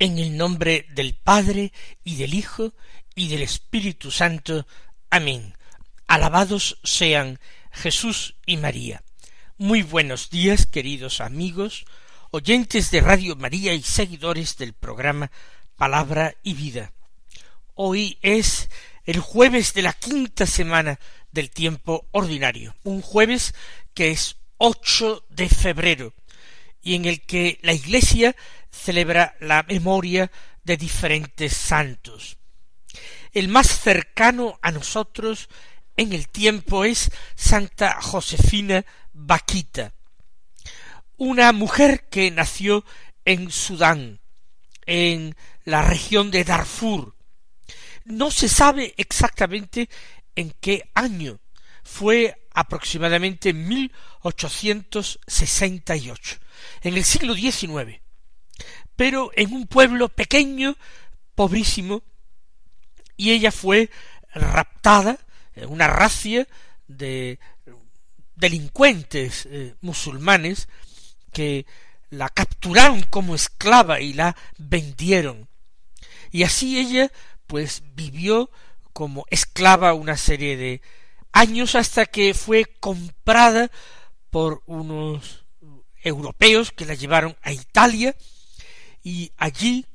En el nombre del Padre y del Hijo y del Espíritu Santo. Amén. Alabados sean Jesús y María. Muy buenos días, queridos amigos, oyentes de Radio María y seguidores del programa Palabra y Vida. Hoy es el jueves de la quinta semana del tiempo ordinario, un jueves que es 8 de febrero y en el que la Iglesia celebra la memoria de diferentes santos. El más cercano a nosotros en el tiempo es Santa Josefina Vaquita, una mujer que nació en Sudán, en la región de Darfur. No se sabe exactamente en qué año. Fue aproximadamente en 1868, en el siglo XIX pero en un pueblo pequeño, pobrísimo, y ella fue raptada en una racia de delincuentes eh, musulmanes que la capturaron como esclava y la vendieron. Y así ella pues vivió como esclava una serie de años hasta que fue comprada por unos europeos que la llevaron a Italia y allí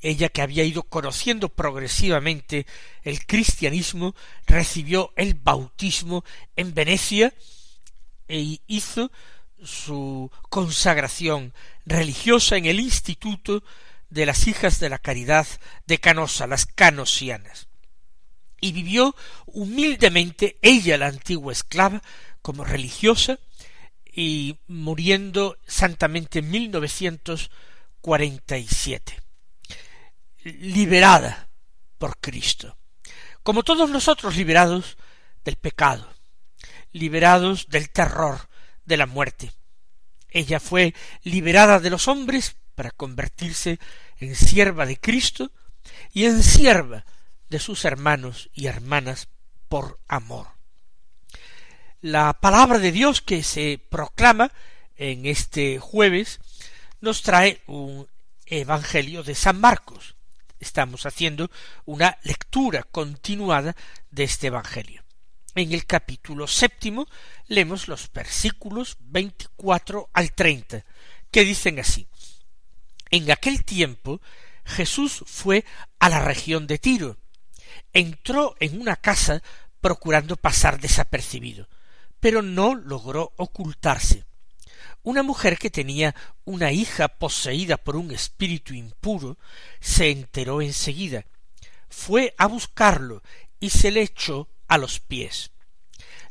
ella que había ido conociendo progresivamente el cristianismo, recibió el bautismo en Venecia e hizo su consagración religiosa en el Instituto de las Hijas de la Caridad de Canosa, las canosianas. Y vivió humildemente ella, la antigua esclava, como religiosa, y muriendo santamente en siete liberada por Cristo, como todos nosotros liberados del pecado, liberados del terror de la muerte. Ella fue liberada de los hombres para convertirse en sierva de Cristo y en sierva de sus hermanos y hermanas por amor. La palabra de Dios que se proclama en este jueves nos trae un Evangelio de San Marcos. Estamos haciendo una lectura continuada de este Evangelio. En el capítulo séptimo leemos los versículos veinticuatro al treinta, que dicen así En aquel tiempo Jesús fue a la región de Tiro. Entró en una casa procurando pasar desapercibido, pero no logró ocultarse una mujer que tenía una hija poseída por un espíritu impuro se enteró enseguida, fue a buscarlo y se le echó a los pies.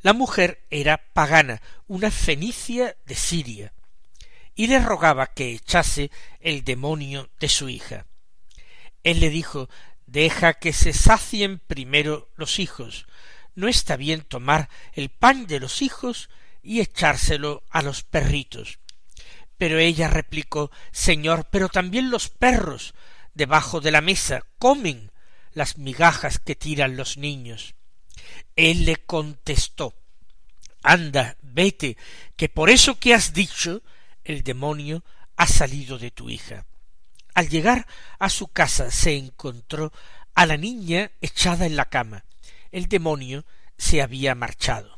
La mujer era pagana, una fenicia de Siria, y le rogaba que echase el demonio de su hija. Él le dijo Deja que se sacien primero los hijos. No está bien tomar el pan de los hijos y echárselo a los perritos. Pero ella replicó Señor, pero también los perros debajo de la mesa comen las migajas que tiran los niños. Él le contestó Anda, vete, que por eso que has dicho el demonio ha salido de tu hija. Al llegar a su casa se encontró a la niña echada en la cama. El demonio se había marchado.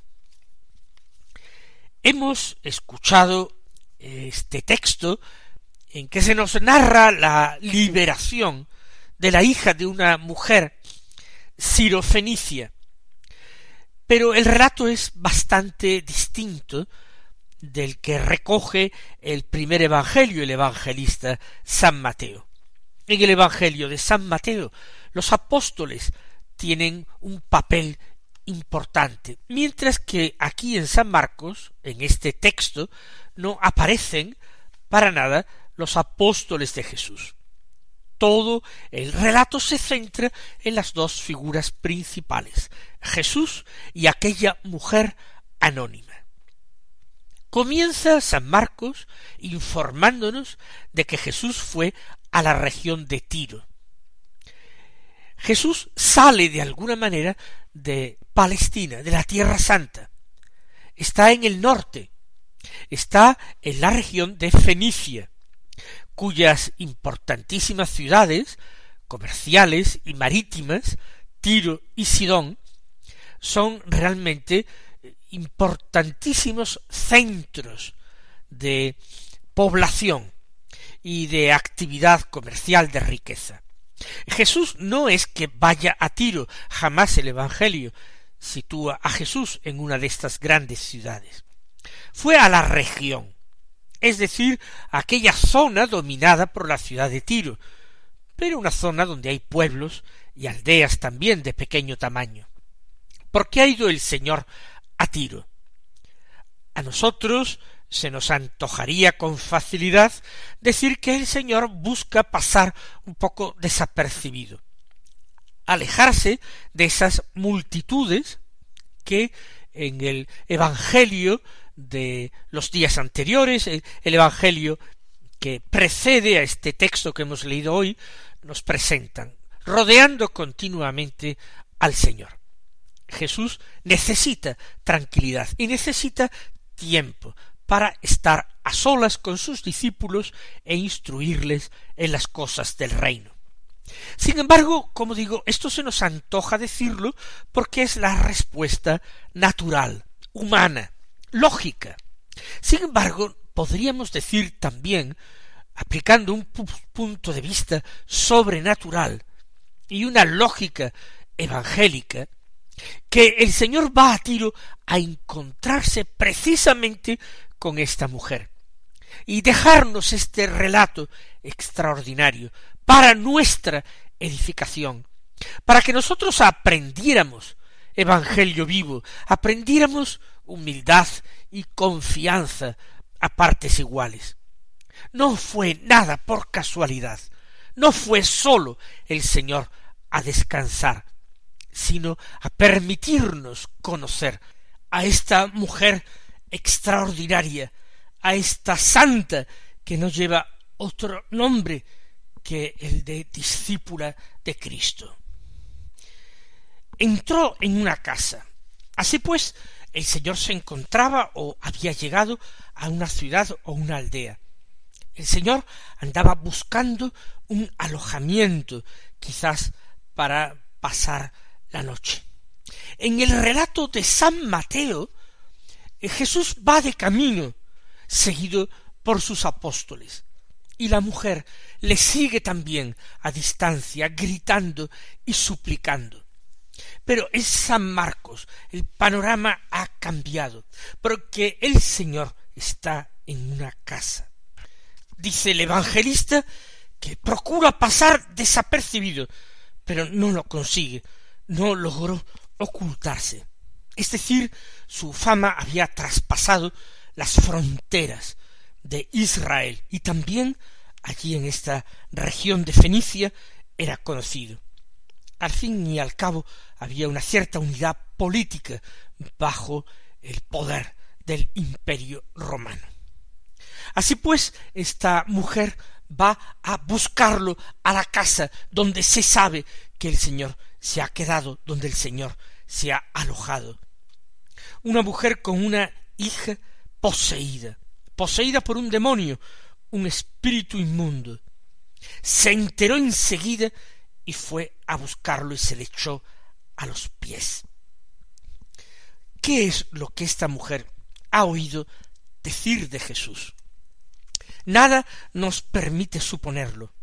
Hemos escuchado este texto en que se nos narra la liberación de la hija de una mujer sirofenicia. Pero el relato es bastante distinto del que recoge el primer evangelio, el evangelista San Mateo. En el evangelio de San Mateo, los apóstoles tienen un papel importante, mientras que aquí en San Marcos, en este texto, no aparecen para nada los apóstoles de Jesús. Todo el relato se centra en las dos figuras principales, Jesús y aquella mujer anónima. Comienza San Marcos informándonos de que Jesús fue a la región de Tiro. Jesús sale de alguna manera de Palestina, de la Tierra Santa. Está en el norte, está en la región de Fenicia, cuyas importantísimas ciudades comerciales y marítimas, Tiro y Sidón, son realmente importantísimos centros de población y de actividad comercial de riqueza. Jesús no es que vaya a Tiro, jamás el Evangelio sitúa a Jesús en una de estas grandes ciudades. Fue a la región, es decir, aquella zona dominada por la ciudad de Tiro, pero una zona donde hay pueblos y aldeas también de pequeño tamaño. ¿Por qué ha ido el Señor a Tiro? A nosotros se nos antojaría con facilidad decir que el Señor busca pasar un poco desapercibido, alejarse de esas multitudes que en el Evangelio de los días anteriores, el Evangelio que precede a este texto que hemos leído hoy, nos presentan, rodeando continuamente al Señor. Jesús necesita tranquilidad y necesita tiempo para estar a solas con sus discípulos e instruirles en las cosas del reino. Sin embargo, como digo, esto se nos antoja decirlo porque es la respuesta natural, humana, lógica. Sin embargo, podríamos decir también, aplicando un punto de vista sobrenatural y una lógica evangélica, que el Señor va a Tiro a encontrarse precisamente con esta mujer y dejarnos este relato extraordinario para nuestra edificación, para que nosotros aprendiéramos evangelio vivo, aprendiéramos humildad y confianza a partes iguales. No fue nada por casualidad, no fue sólo el Señor a descansar, sino a permitirnos conocer a esta mujer extraordinaria, a esta santa que no lleva otro nombre que el de discípula de Cristo. Entró en una casa. Así pues, el Señor se encontraba o había llegado a una ciudad o una aldea. El Señor andaba buscando un alojamiento, quizás para pasar la noche. En el relato de San Mateo, Jesús va de camino, seguido por sus apóstoles, y la mujer le sigue también a distancia, gritando y suplicando. Pero en San Marcos el panorama ha cambiado, porque el Señor está en una casa. Dice el evangelista que procura pasar desapercibido, pero no lo consigue, no logró ocultarse. Es decir, su fama había traspasado las fronteras de Israel y también allí en esta región de Fenicia era conocido. Al fin y al cabo había una cierta unidad política bajo el poder del imperio romano. Así pues, esta mujer va a buscarlo a la casa donde se sabe que el Señor se ha quedado, donde el Señor se ha alojado. Una mujer con una hija poseída, poseída por un demonio, un espíritu inmundo. Se enteró enseguida y fue a buscarlo y se le echó a los pies. ¿Qué es lo que esta mujer ha oído decir de Jesús? Nada nos permite suponerlo.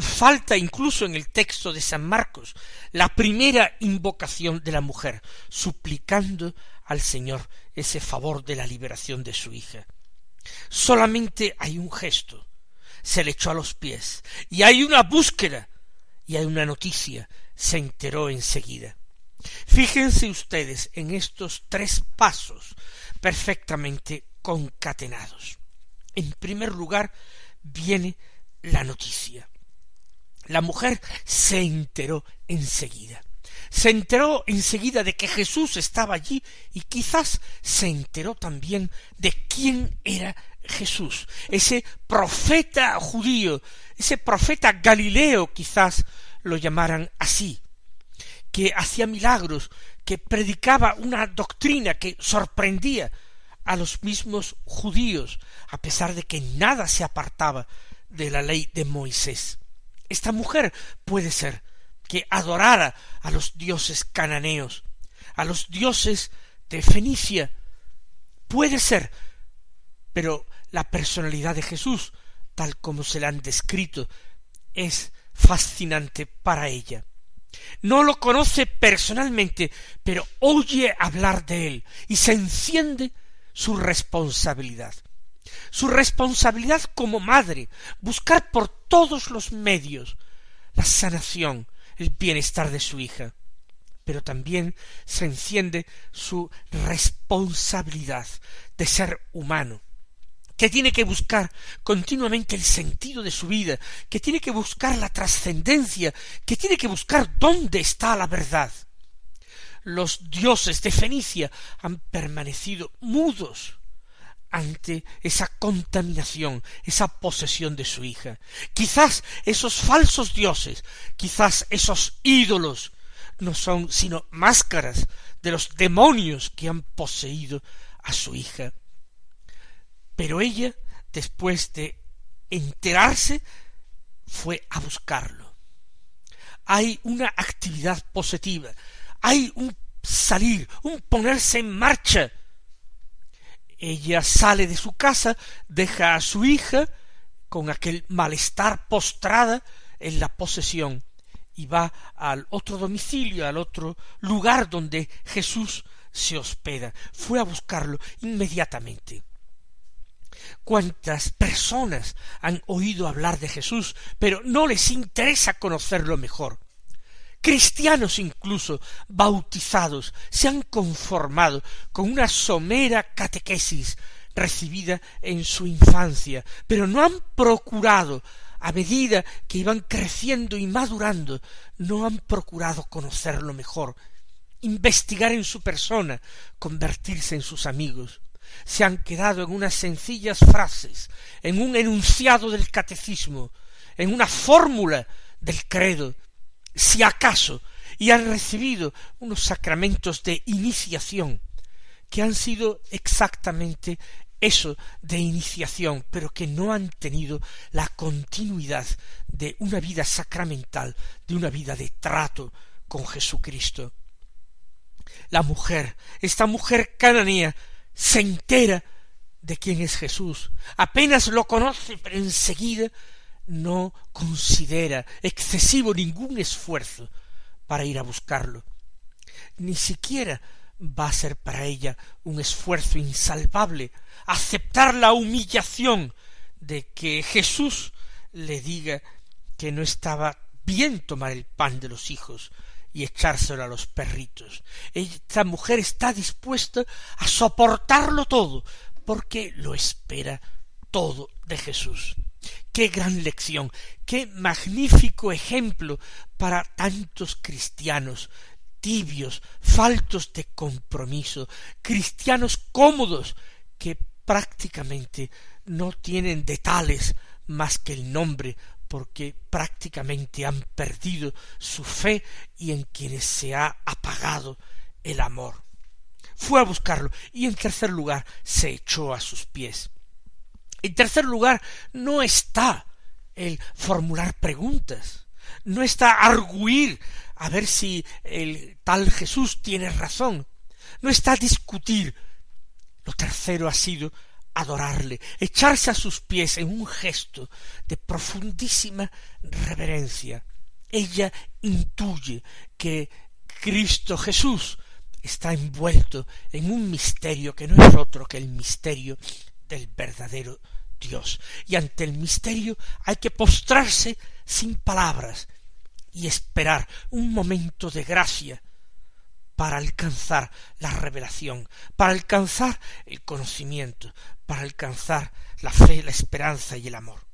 Falta incluso en el texto de San Marcos la primera invocación de la mujer, suplicando al Señor ese favor de la liberación de su hija. Solamente hay un gesto, se le echó a los pies, y hay una búsqueda, y hay una noticia, se enteró enseguida. Fíjense ustedes en estos tres pasos perfectamente concatenados. En primer lugar viene la noticia. La mujer se enteró enseguida. Se enteró enseguida de que Jesús estaba allí y quizás se enteró también de quién era Jesús, ese profeta judío, ese profeta galileo quizás lo llamaran así, que hacía milagros, que predicaba una doctrina que sorprendía a los mismos judíos, a pesar de que nada se apartaba de la ley de Moisés. Esta mujer puede ser que adorara a los dioses cananeos, a los dioses de Fenicia. Puede ser, pero la personalidad de Jesús, tal como se la han descrito, es fascinante para ella. No lo conoce personalmente, pero oye hablar de él y se enciende su responsabilidad. Su responsabilidad como madre, buscar por todos los medios la sanación, el bienestar de su hija. Pero también se enciende su responsabilidad de ser humano, que tiene que buscar continuamente el sentido de su vida, que tiene que buscar la trascendencia, que tiene que buscar dónde está la verdad. Los dioses de Fenicia han permanecido mudos ante esa contaminación, esa posesión de su hija. Quizás esos falsos dioses, quizás esos ídolos, no son sino máscaras de los demonios que han poseído a su hija. Pero ella, después de enterarse, fue a buscarlo. Hay una actividad positiva, hay un salir, un ponerse en marcha. Ella sale de su casa, deja a su hija con aquel malestar postrada en la posesión y va al otro domicilio, al otro lugar donde Jesús se hospeda. Fue a buscarlo inmediatamente cuántas personas han oído hablar de Jesús, pero no les interesa conocerlo mejor. Cristianos incluso, bautizados, se han conformado con una somera catequesis recibida en su infancia, pero no han procurado, a medida que iban creciendo y madurando, no han procurado conocerlo mejor, investigar en su persona, convertirse en sus amigos. Se han quedado en unas sencillas frases, en un enunciado del catecismo, en una fórmula del credo, si acaso, y han recibido unos sacramentos de iniciación, que han sido exactamente eso de iniciación, pero que no han tenido la continuidad de una vida sacramental, de una vida de trato con Jesucristo. La mujer, esta mujer cananea, se entera de quién es Jesús, apenas lo conoce, pero enseguida no considera excesivo ningún esfuerzo para ir a buscarlo. Ni siquiera va a ser para ella un esfuerzo insalvable aceptar la humillación de que Jesús le diga que no estaba bien tomar el pan de los hijos, y echárselo a los perritos. Esta mujer está dispuesta a soportarlo todo, porque lo espera todo de Jesús. Qué gran lección, qué magnífico ejemplo para tantos cristianos tibios, faltos de compromiso, cristianos cómodos que prácticamente no tienen de tales más que el nombre porque prácticamente han perdido su fe y en quienes se ha apagado el amor. Fue a buscarlo y en tercer lugar se echó a sus pies. En tercer lugar no está el formular preguntas, no está arguir a ver si el tal Jesús tiene razón, no está discutir. Lo tercero ha sido adorarle, echarse a sus pies en un gesto de profundísima reverencia. Ella intuye que Cristo Jesús está envuelto en un misterio que no es otro que el misterio del verdadero Dios. Y ante el misterio hay que postrarse sin palabras y esperar un momento de gracia para alcanzar la revelación, para alcanzar el conocimiento, para alcanzar la fe, la esperanza y el amor.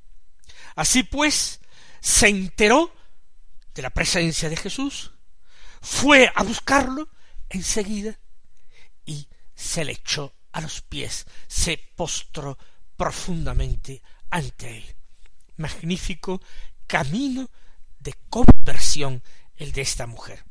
Así pues, se enteró de la presencia de Jesús, fue a buscarlo enseguida y se le echó a los pies, se postró profundamente ante él. Magnífico camino de conversión el de esta mujer.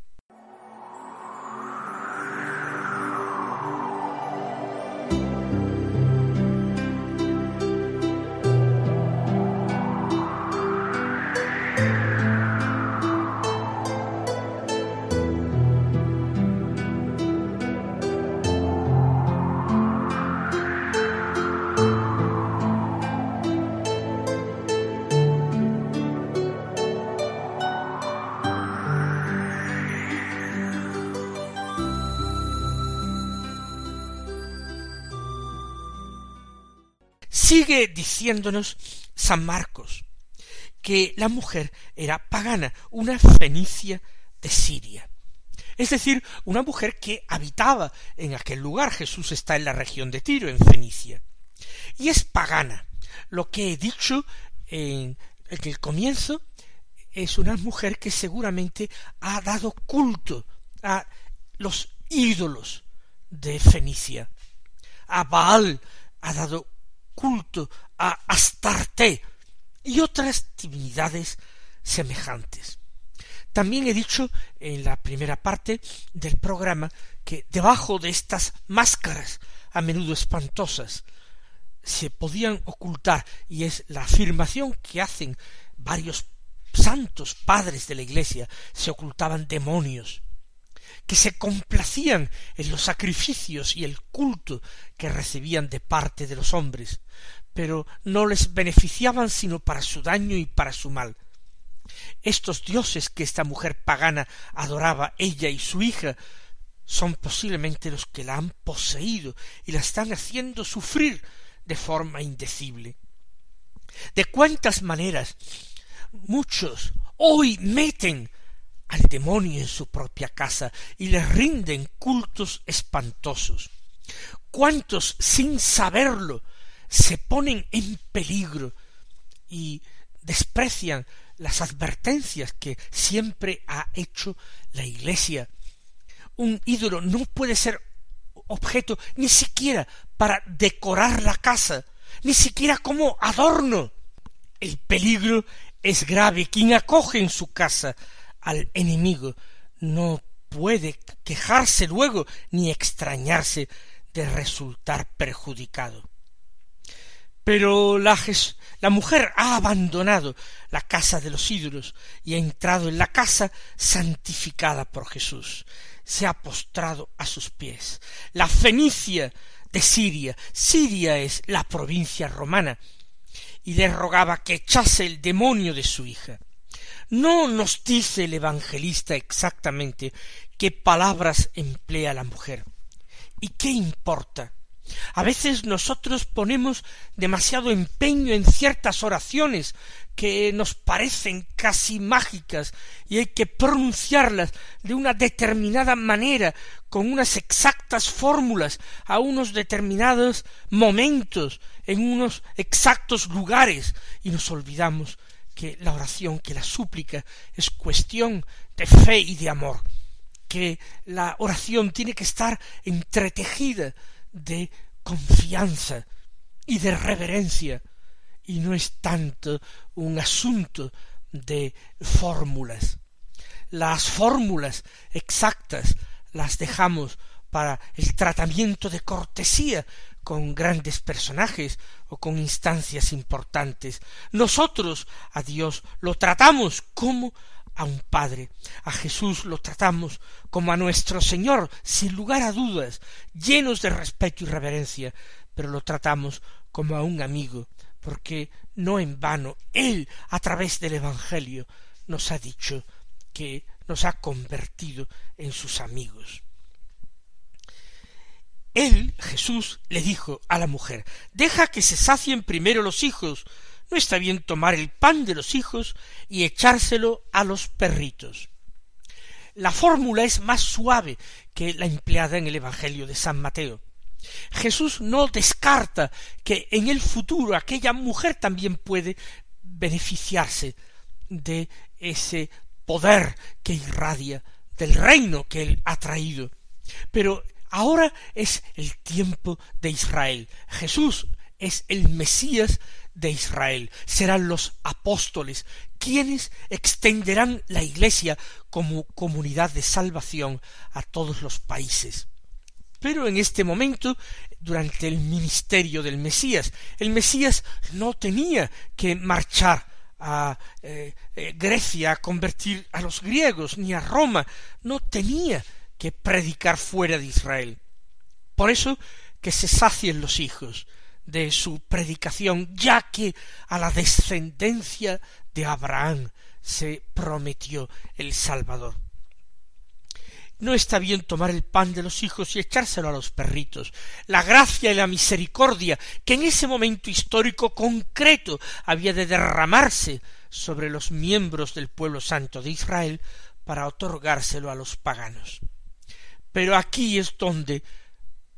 Sigue diciéndonos San Marcos que la mujer era pagana, una fenicia de Siria. Es decir, una mujer que habitaba en aquel lugar. Jesús está en la región de Tiro, en Fenicia. Y es pagana. Lo que he dicho en, el comienzo es una mujer que seguramente ha dado culto a los ídolos de Fenicia. A Baal ha dado culto a Astarte y otras divinidades semejantes. También he dicho en la primera parte del programa que debajo de estas máscaras, a menudo espantosas, se podían ocultar, y es la afirmación que hacen varios santos padres de la Iglesia, se ocultaban demonios, que se complacían en los sacrificios y el culto que recibían de parte de los hombres, pero no les beneficiaban sino para su daño y para su mal. Estos dioses que esta mujer pagana adoraba, ella y su hija, son posiblemente los que la han poseído y la están haciendo sufrir de forma indecible. De cuántas maneras muchos hoy meten al demonio en su propia casa y le rinden cultos espantosos. Cuántos sin saberlo se ponen en peligro y desprecian las advertencias que siempre ha hecho la Iglesia. Un ídolo no puede ser objeto ni siquiera para decorar la casa, ni siquiera como adorno. El peligro es grave. Quien acoge en su casa al enemigo no puede quejarse luego ni extrañarse de resultar perjudicado. Pero la, la, mujer ha abandonado la casa de los ídolos y ha entrado en la casa santificada por Jesús. Se ha postrado a sus pies. La Fenicia de Siria. Siria es la provincia romana. Y le rogaba que echase el demonio de su hija. No nos dice el evangelista exactamente qué palabras emplea la mujer. ¿Y qué importa? A veces nosotros ponemos demasiado empeño en ciertas oraciones que nos parecen casi mágicas y hay que pronunciarlas de una determinada manera, con unas exactas fórmulas, a unos determinados momentos, en unos exactos lugares, y nos olvidamos que la oración, que la súplica es cuestión de fe y de amor, que la oración tiene que estar entretejida de confianza y de reverencia, y no es tanto un asunto de fórmulas. Las fórmulas exactas las dejamos para el tratamiento de cortesía con grandes personajes o con instancias importantes. Nosotros a Dios lo tratamos como a un Padre. A Jesús lo tratamos como a nuestro Señor, sin lugar a dudas, llenos de respeto y reverencia, pero lo tratamos como a un amigo, porque no en vano Él, a través del Evangelio, nos ha dicho que nos ha convertido en sus amigos. Él, Jesús, le dijo a la mujer, deja que se sacien primero los hijos, no está bien tomar el pan de los hijos y echárselo a los perritos. la fórmula es más suave que la empleada en el Evangelio de San Mateo. Jesús no descarta que en el futuro aquella mujer también puede beneficiarse de ese poder que irradia del reino que él ha traído. Pero ahora es el tiempo de Israel. Jesús es el Mesías de Israel. Serán los apóstoles quienes extenderán la Iglesia como comunidad de salvación a todos los países. Pero en este momento, durante el ministerio del Mesías, el Mesías no tenía que marchar a eh, eh, Grecia a convertir a los griegos, ni a Roma, no tenía que predicar fuera de Israel. Por eso que se sacien los hijos de su predicación, ya que a la descendencia de Abraham se prometió el Salvador. No está bien tomar el pan de los hijos y echárselo a los perritos. La gracia y la misericordia que en ese momento histórico concreto había de derramarse sobre los miembros del pueblo santo de Israel para otorgárselo a los paganos. Pero aquí es donde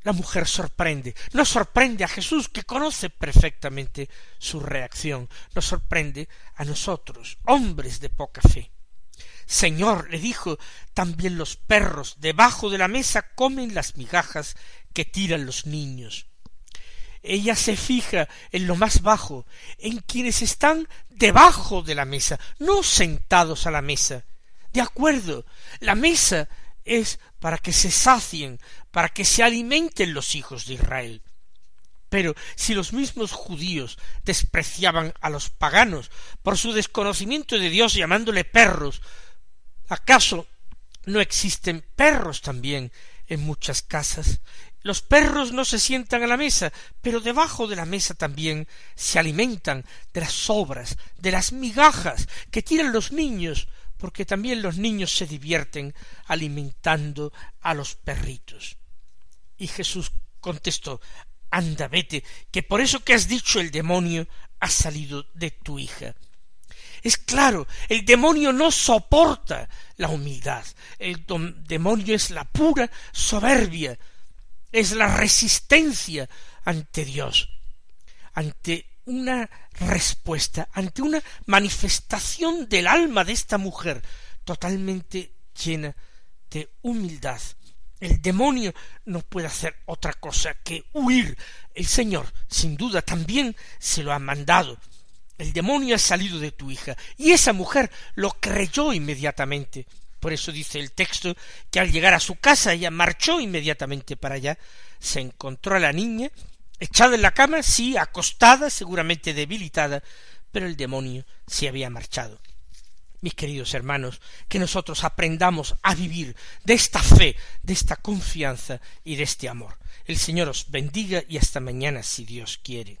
la mujer sorprende. No sorprende a Jesús, que conoce perfectamente su reacción. Nos sorprende a nosotros, hombres de poca fe. Señor, le dijo, también los perros debajo de la mesa comen las migajas que tiran los niños. Ella se fija en lo más bajo, en quienes están debajo de la mesa, no sentados a la mesa. De acuerdo, la mesa es para que se sacien, para que se alimenten los hijos de Israel. Pero si los mismos judíos despreciaban a los paganos por su desconocimiento de Dios llamándole perros, ¿Acaso no existen perros también en muchas casas? Los perros no se sientan a la mesa, pero debajo de la mesa también se alimentan de las sobras, de las migajas que tiran los niños, porque también los niños se divierten alimentando a los perritos. Y Jesús contestó Anda, vete, que por eso que has dicho el demonio ha salido de tu hija. Es claro, el demonio no soporta la humildad. El demonio es la pura soberbia, es la resistencia ante Dios, ante una respuesta, ante una manifestación del alma de esta mujer totalmente llena de humildad. El demonio no puede hacer otra cosa que huir. El Señor, sin duda, también se lo ha mandado el demonio ha salido de tu hija. Y esa mujer lo creyó inmediatamente. Por eso dice el texto que al llegar a su casa ella marchó inmediatamente para allá, se encontró a la niña, echada en la cama, sí, acostada, seguramente debilitada, pero el demonio se había marchado. Mis queridos hermanos, que nosotros aprendamos a vivir de esta fe, de esta confianza y de este amor. El Señor os bendiga y hasta mañana si Dios quiere.